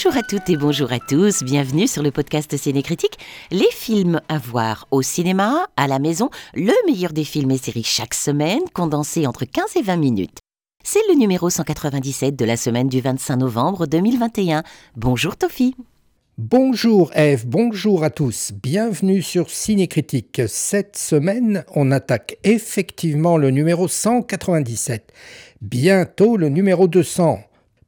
Bonjour à toutes et bonjour à tous, bienvenue sur le podcast Ciné Critique. Les films à voir au cinéma, à la maison, le meilleur des films et séries chaque semaine, condensé entre 15 et 20 minutes. C'est le numéro 197 de la semaine du 25 novembre 2021. Bonjour Tofi. Bonjour Eve, bonjour à tous, bienvenue sur Ciné Critique. Cette semaine, on attaque effectivement le numéro 197, bientôt le numéro 200.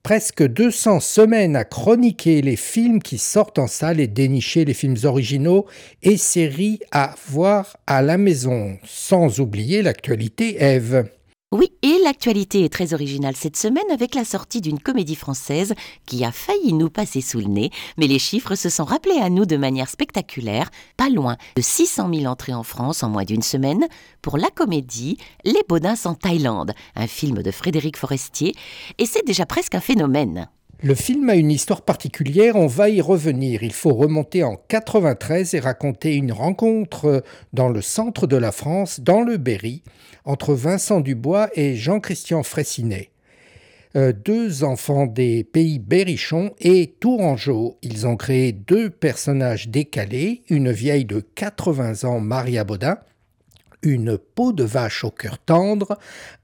Presque 200 semaines à chroniquer les films qui sortent en salle et dénicher les films originaux et séries à voir à la maison, sans oublier l'actualité Eve. Oui, et l'actualité est très originale cette semaine avec la sortie d'une comédie française qui a failli nous passer sous le nez, mais les chiffres se sont rappelés à nous de manière spectaculaire, pas loin de 600 000 entrées en France en moins d'une semaine. Pour la comédie Les Baudins en Thaïlande, un film de Frédéric Forestier, et c'est déjà presque un phénomène. Le film a une histoire particulière, on va y revenir. Il faut remonter en 93 et raconter une rencontre dans le centre de la France, dans le Berry, entre Vincent Dubois et Jean-Christian Fraissinet. Euh, deux enfants des pays berrichons et tourangeaux. Ils ont créé deux personnages décalés, une vieille de 80 ans, Maria Baudin, une peau de vache au cœur tendre,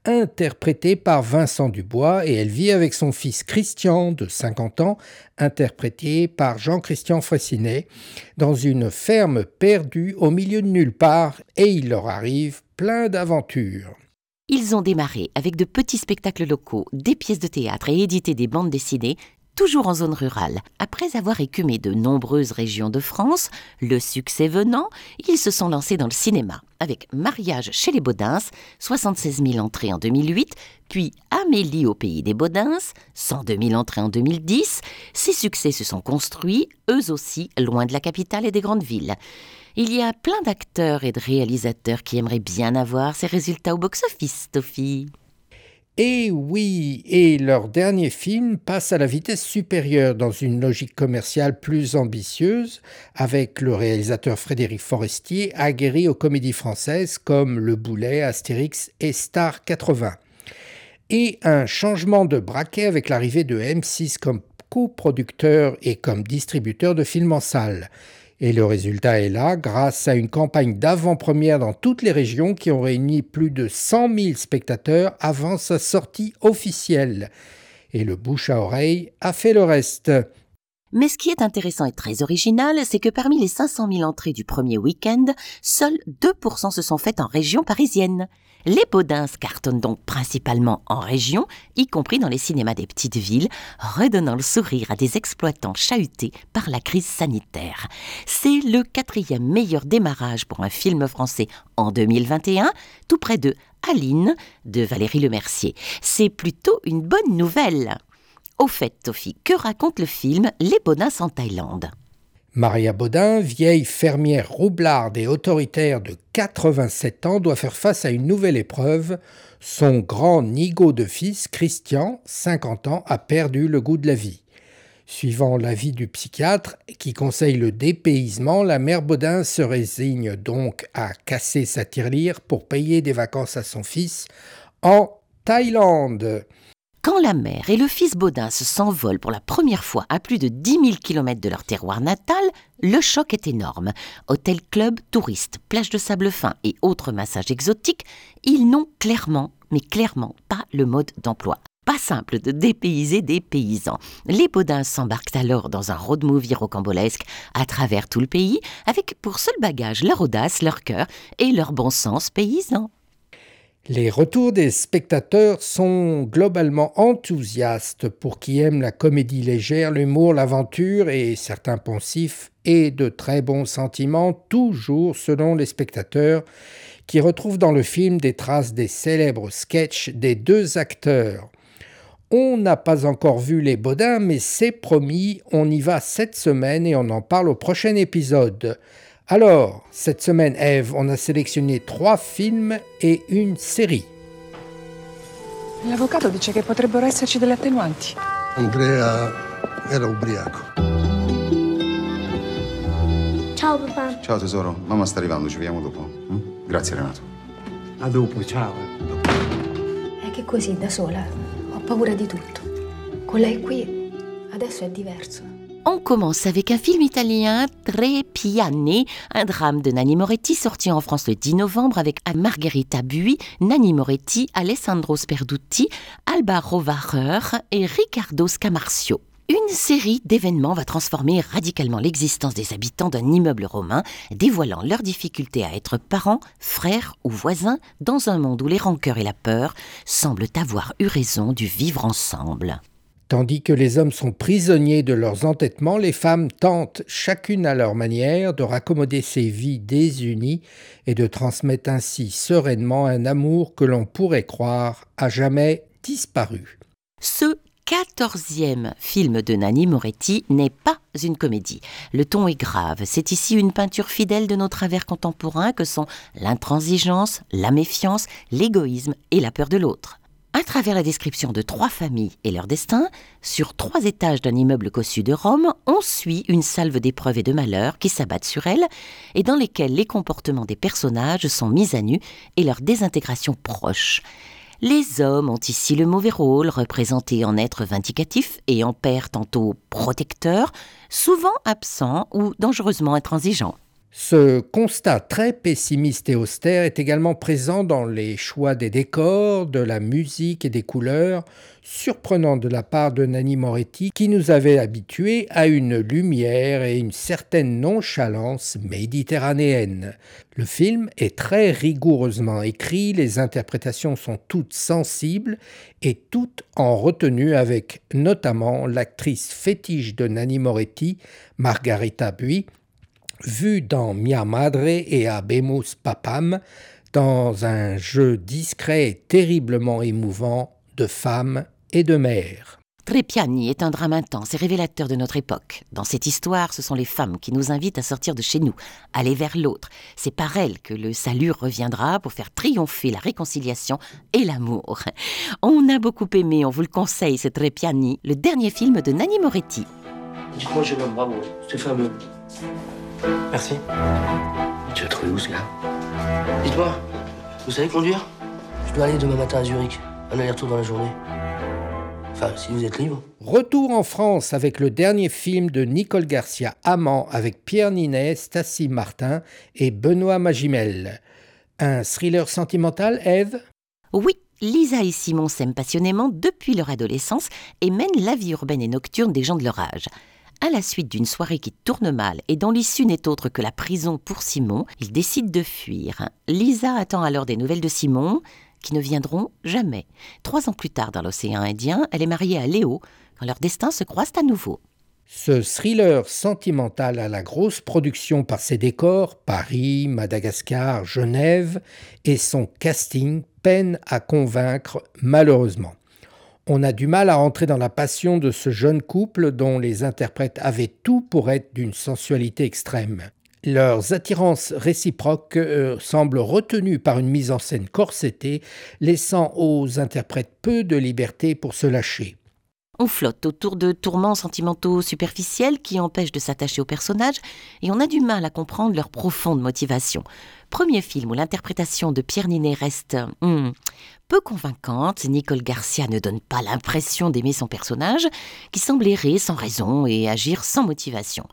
interprétée par Vincent Dubois, et elle vit avec son fils Christian, de 50 ans, interprété par Jean-Christian Fraissinet, dans une ferme perdue au milieu de nulle part, et il leur arrive plein d'aventures. Ils ont démarré avec de petits spectacles locaux, des pièces de théâtre et édité des bandes dessinées toujours en zone rurale. Après avoir écumé de nombreuses régions de France, le succès venant, ils se sont lancés dans le cinéma, avec Mariage chez les Baudins, 76 000 entrées en 2008, puis Amélie au pays des Baudins, 102 000 entrées en 2010. Ces succès se sont construits, eux aussi, loin de la capitale et des grandes villes. Il y a plein d'acteurs et de réalisateurs qui aimeraient bien avoir ces résultats au box-office, Toffy. Et oui, et leur dernier film passe à la vitesse supérieure dans une logique commerciale plus ambitieuse, avec le réalisateur Frédéric Forestier aguerri aux comédies françaises comme Le Boulet, Astérix et Star 80. Et un changement de braquet avec l'arrivée de M6 comme coproducteur et comme distributeur de films en salle. Et le résultat est là, grâce à une campagne d'avant-première dans toutes les régions qui ont réuni plus de 100 000 spectateurs avant sa sortie officielle. Et le bouche à oreille a fait le reste. Mais ce qui est intéressant et très original, c'est que parmi les 500 000 entrées du premier week-end, seuls 2% se sont faites en région parisienne. Les Baudins cartonnent donc principalement en région, y compris dans les cinémas des petites villes, redonnant le sourire à des exploitants chahutés par la crise sanitaire. C'est le quatrième meilleur démarrage pour un film français en 2021, tout près de Aline de Valérie Lemercier. C'est plutôt une bonne nouvelle. Au fait, Tofi, que raconte le film Les Baudins en Thaïlande? Maria Baudin, vieille fermière roublarde et autoritaire de 87 ans, doit faire face à une nouvelle épreuve. Son grand nigo de fils, Christian, 50 ans, a perdu le goût de la vie. Suivant l'avis du psychiatre qui conseille le dépaysement, la mère Baudin se résigne donc à casser sa tirelire pour payer des vacances à son fils en Thaïlande. Quand la mère et le fils Baudin s'envolent pour la première fois à plus de 10 000 km de leur terroir natal, le choc est énorme. Hôtel, club, touristes, plages de sable fin et autres massages exotiques, ils n'ont clairement, mais clairement pas le mode d'emploi. Pas simple de dépayser des paysans. Les Baudins s'embarquent alors dans un road movie rocambolesque à travers tout le pays, avec pour seul bagage leur audace, leur cœur et leur bon sens paysan. Les retours des spectateurs sont globalement enthousiastes pour qui aiment la comédie légère, l'humour, l'aventure et certains poncifs et de très bons sentiments, toujours selon les spectateurs qui retrouvent dans le film des traces des célèbres sketchs des deux acteurs. On n'a pas encore vu les Baudins, mais c'est promis, on y va cette semaine et on en parle au prochain épisode. Alors, cette semaine, Eve, on a sélectionné trois films et une série. L'avvocato dice che potrebbero esserci delle attenuanti. Andrea era ubriaco. Ciao papà. Ciao tesoro, mamma sta arrivando, ci vediamo dopo. Mm? Grazie Renato. A dopo, ciao. È che così, da sola, ho paura di tutto. Con lei qui, adesso è diverso. On commence avec un film italien, Tre Piani, un drame de Nanni Moretti sorti en France le 10 novembre avec Margherita Bui, Nanni Moretti, Alessandro Sperduti, Alba Rovarer et Riccardo Scamarcio. Une série d'événements va transformer radicalement l'existence des habitants d'un immeuble romain, dévoilant leur difficulté à être parents, frères ou voisins dans un monde où les rancœurs et la peur semblent avoir eu raison du vivre ensemble. Tandis que les hommes sont prisonniers de leurs entêtements, les femmes tentent, chacune à leur manière, de raccommoder ces vies désunies et de transmettre ainsi sereinement un amour que l'on pourrait croire à jamais disparu. Ce quatorzième film de Nanni Moretti n'est pas une comédie. Le ton est grave. C'est ici une peinture fidèle de nos travers contemporains que sont l'intransigeance, la méfiance, l'égoïsme et la peur de l'autre à travers la description de trois familles et leur destin, sur trois étages d'un immeuble cossu de Rome, on suit une salve d'épreuves et de malheurs qui s'abattent sur elles et dans lesquelles les comportements des personnages sont mis à nu et leur désintégration proche. Les hommes ont ici le mauvais rôle, représenté en être vindicatif et en père tantôt protecteur, souvent absent ou dangereusement intransigeant. Ce constat très pessimiste et austère est également présent dans les choix des décors, de la musique et des couleurs, surprenant de la part de Nanni Moretti qui nous avait habitués à une lumière et une certaine nonchalance méditerranéenne. Le film est très rigoureusement écrit, les interprétations sont toutes sensibles et toutes en retenue avec notamment l'actrice fétiche de Nanni Moretti, Margarita Bui, vu dans Mia Madre et Abemus Papam, dans un jeu discret et terriblement émouvant de femme et de mère. Trépiani est un drame intense et révélateur de notre époque. Dans cette histoire, ce sont les femmes qui nous invitent à sortir de chez nous, aller vers l'autre. C'est par elles que le salut reviendra pour faire triompher la réconciliation et l'amour. On a beaucoup aimé, on vous le conseille, c'est Trépiani, le dernier film de Nanni Moretti. Dites-moi, jeune homme, bravo, c'est fameux. Merci. Tu as trouvé où ce gars Dites-moi, vous savez conduire? Je dois aller demain matin à Zurich. Un aller-retour dans la journée. Enfin, si vous êtes libre. Retour en France avec le dernier film de Nicole Garcia, Amant, avec Pierre Ninet, Stacy Martin et Benoît Magimel. Un thriller sentimental, Eve? Oui, Lisa et Simon s'aiment passionnément depuis leur adolescence et mènent la vie urbaine et nocturne des gens de leur âge. À la suite d'une soirée qui tourne mal et dont l'issue n'est autre que la prison pour Simon, ils décident de fuir. Lisa attend alors des nouvelles de Simon, qui ne viendront jamais. Trois ans plus tard, dans l'océan Indien, elle est mariée à Léo, quand leurs destins se croisent à nouveau. Ce thriller sentimental à la grosse production par ses décors, Paris, Madagascar, Genève, et son casting peine à convaincre malheureusement. On a du mal à entrer dans la passion de ce jeune couple dont les interprètes avaient tout pour être d'une sensualité extrême. Leurs attirances réciproques euh, semblent retenues par une mise en scène corsetée, laissant aux interprètes peu de liberté pour se lâcher. On flotte autour de tourments sentimentaux superficiels qui empêchent de s'attacher aux personnages et on a du mal à comprendre leur profonde motivation. Premier film où l'interprétation de Pierre Ninet reste hmm, peu convaincante, Nicole Garcia ne donne pas l'impression d'aimer son personnage, qui semble errer sans raison et agir sans motivation.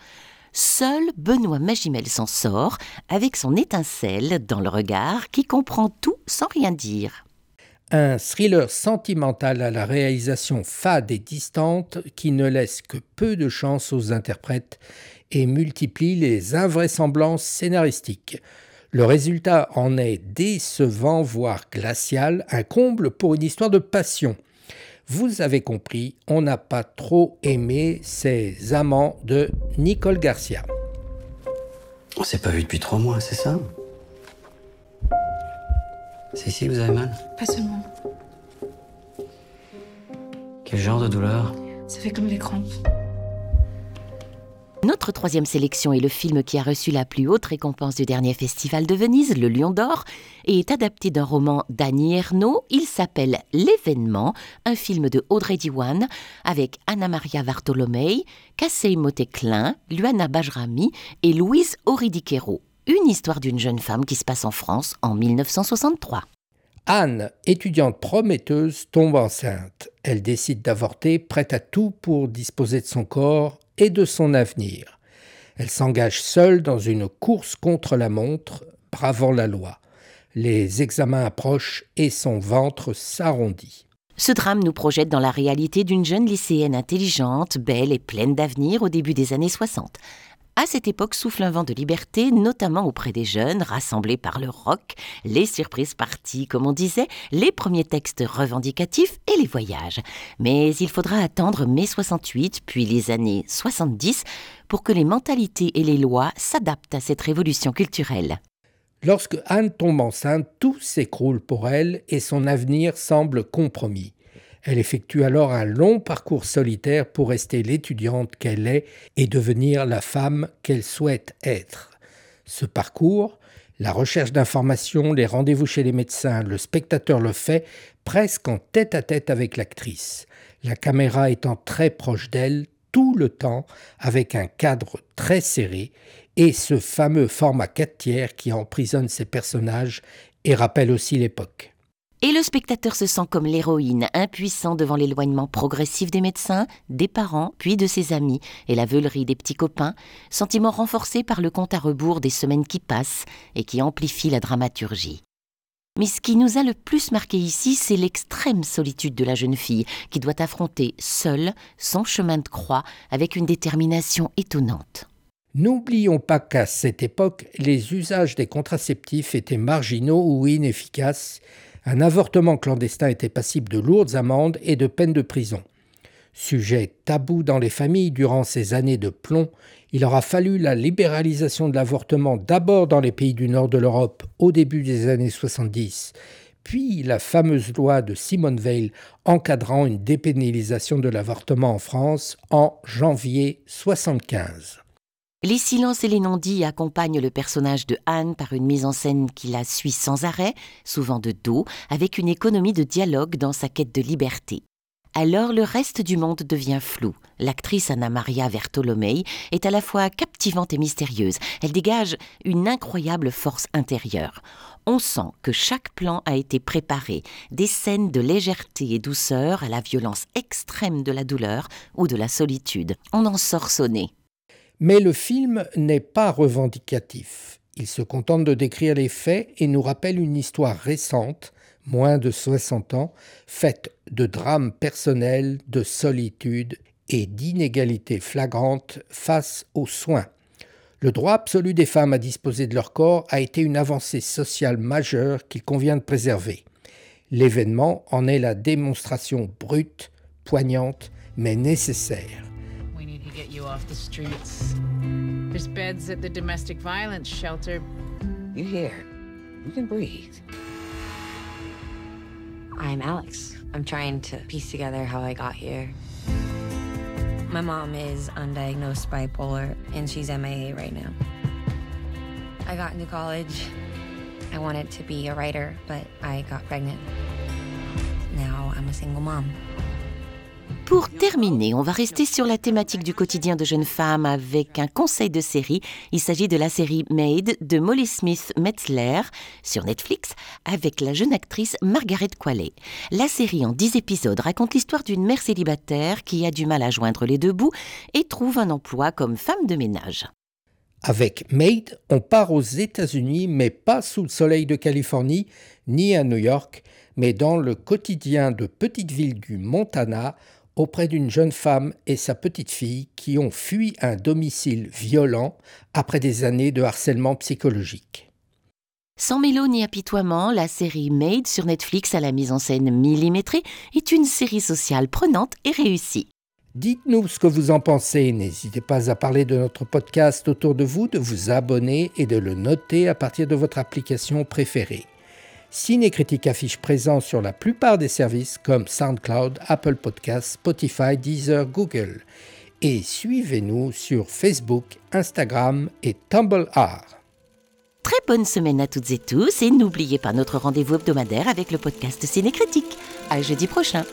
Seul Benoît Magimel s'en sort, avec son étincelle dans le regard qui comprend tout sans rien dire. Un thriller sentimental à la réalisation fade et distante qui ne laisse que peu de chance aux interprètes et multiplie les invraisemblances scénaristiques. Le résultat en est décevant, voire glacial, un comble pour une histoire de passion. Vous avez compris, on n'a pas trop aimé ces amants de Nicole Garcia. On s'est pas vu depuis trois mois, c'est ça? C'est ici que vous avez mal Pas seulement. Quel genre de douleur? Ça fait comme des crampes. Notre troisième sélection est le film qui a reçu la plus haute récompense du dernier festival de Venise, le Lion d'Or, et est adapté d'un roman d'Annie Ernaux. Il s'appelle L'événement, un film de Audrey Diwan avec Anna Maria Vartolomei, Kassei Moteklein, Luana Bajrami et Louise Oridiquero. Une histoire d'une jeune femme qui se passe en France en 1963. Anne, étudiante prometteuse, tombe enceinte. Elle décide d'avorter, prête à tout pour disposer de son corps et de son avenir. Elle s'engage seule dans une course contre la montre, bravant la loi. Les examens approchent et son ventre s'arrondit. Ce drame nous projette dans la réalité d'une jeune lycéenne intelligente, belle et pleine d'avenir au début des années 60. À cette époque souffle un vent de liberté, notamment auprès des jeunes, rassemblés par le rock, les surprises parties, comme on disait, les premiers textes revendicatifs et les voyages. Mais il faudra attendre mai 68, puis les années 70, pour que les mentalités et les lois s'adaptent à cette révolution culturelle. Lorsque Anne tombe enceinte, tout s'écroule pour elle et son avenir semble compromis. Elle effectue alors un long parcours solitaire pour rester l'étudiante qu'elle est et devenir la femme qu'elle souhaite être. Ce parcours, la recherche d'informations, les rendez-vous chez les médecins, le spectateur le fait presque en tête à tête avec l'actrice, la caméra étant très proche d'elle tout le temps avec un cadre très serré et ce fameux format 4 tiers qui emprisonne ses personnages et rappelle aussi l'époque. Et le spectateur se sent comme l'héroïne, impuissant devant l'éloignement progressif des médecins, des parents, puis de ses amis, et la veulerie des petits copains, sentiment renforcé par le compte à rebours des semaines qui passent et qui amplifie la dramaturgie. Mais ce qui nous a le plus marqué ici, c'est l'extrême solitude de la jeune fille, qui doit affronter seule son chemin de croix avec une détermination étonnante. N'oublions pas qu'à cette époque, les usages des contraceptifs étaient marginaux ou inefficaces un avortement clandestin était passible de lourdes amendes et de peines de prison. Sujet tabou dans les familles durant ces années de plomb, il aura fallu la libéralisation de l'avortement d'abord dans les pays du nord de l'Europe au début des années 70, puis la fameuse loi de Simone Veil encadrant une dépénalisation de l'avortement en France en janvier 75. Les silences et les non-dits accompagnent le personnage de Anne par une mise en scène qui la suit sans arrêt, souvent de dos, avec une économie de dialogue dans sa quête de liberté. Alors le reste du monde devient flou. L'actrice Anna Maria Vertolomei est à la fois captivante et mystérieuse. Elle dégage une incroyable force intérieure. On sent que chaque plan a été préparé, des scènes de légèreté et douceur à la violence extrême de la douleur ou de la solitude. On en sort sonné. Mais le film n'est pas revendicatif. Il se contente de décrire les faits et nous rappelle une histoire récente, moins de 60 ans, faite de drames personnels, de solitude et d'inégalités flagrantes face aux soins. Le droit absolu des femmes à disposer de leur corps a été une avancée sociale majeure qu'il convient de préserver. L'événement en est la démonstration brute, poignante, mais nécessaire. Get you off the streets. There's beds at the domestic violence shelter. You're here. You can breathe. I'm Alex. I'm trying to piece together how I got here. My mom is undiagnosed bipolar and she's MIA right now. I got into college. I wanted to be a writer, but I got pregnant. Now I'm a single mom. Pour terminer, on va rester sur la thématique du quotidien de jeunes femmes avec un conseil de série. Il s'agit de la série Made de Molly Smith Metzler sur Netflix avec la jeune actrice Margaret Qualley. La série en 10 épisodes raconte l'histoire d'une mère célibataire qui a du mal à joindre les deux bouts et trouve un emploi comme femme de ménage. Avec Made, on part aux États-Unis, mais pas sous le soleil de Californie, ni à New York, mais dans le quotidien de petites villes du Montana auprès d'une jeune femme et sa petite fille qui ont fui un domicile violent après des années de harcèlement psychologique. Sans mélo ni apitoiement, la série Made sur Netflix à la mise en scène millimétrée est une série sociale prenante et réussie. Dites-nous ce que vous en pensez. N'hésitez pas à parler de notre podcast autour de vous, de vous abonner et de le noter à partir de votre application préférée. Ciné-Critique affiche présent sur la plupart des services comme SoundCloud, Apple Podcasts, Spotify, Deezer, Google. Et suivez-nous sur Facebook, Instagram et Tumblr. Très bonne semaine à toutes et tous et n'oubliez pas notre rendez-vous hebdomadaire avec le podcast Ciné-Critique. À jeudi prochain.